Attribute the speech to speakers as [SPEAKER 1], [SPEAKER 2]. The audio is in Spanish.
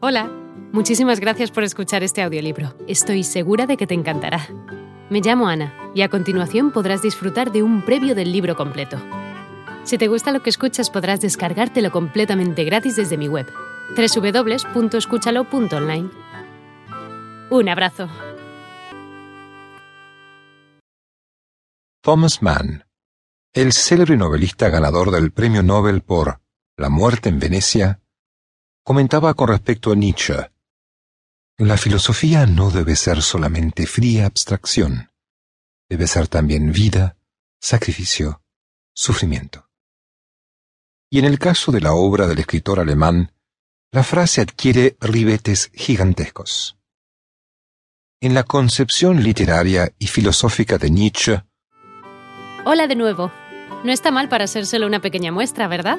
[SPEAKER 1] Hola, muchísimas gracias por escuchar este audiolibro. Estoy segura de que te encantará. Me llamo Ana y a continuación podrás disfrutar de un previo del libro completo. Si te gusta lo que escuchas podrás descargártelo completamente gratis desde mi web, www.escúchalo.online. Un abrazo.
[SPEAKER 2] Thomas Mann, el célebre novelista ganador del Premio Nobel por La muerte en Venecia, comentaba con respecto a Nietzsche. La filosofía no debe ser solamente fría abstracción, debe ser también vida, sacrificio, sufrimiento. Y en el caso de la obra del escritor alemán, la frase adquiere ribetes gigantescos. En la concepción literaria y filosófica de Nietzsche,
[SPEAKER 1] Hola de nuevo. No está mal para solo una pequeña muestra, ¿verdad?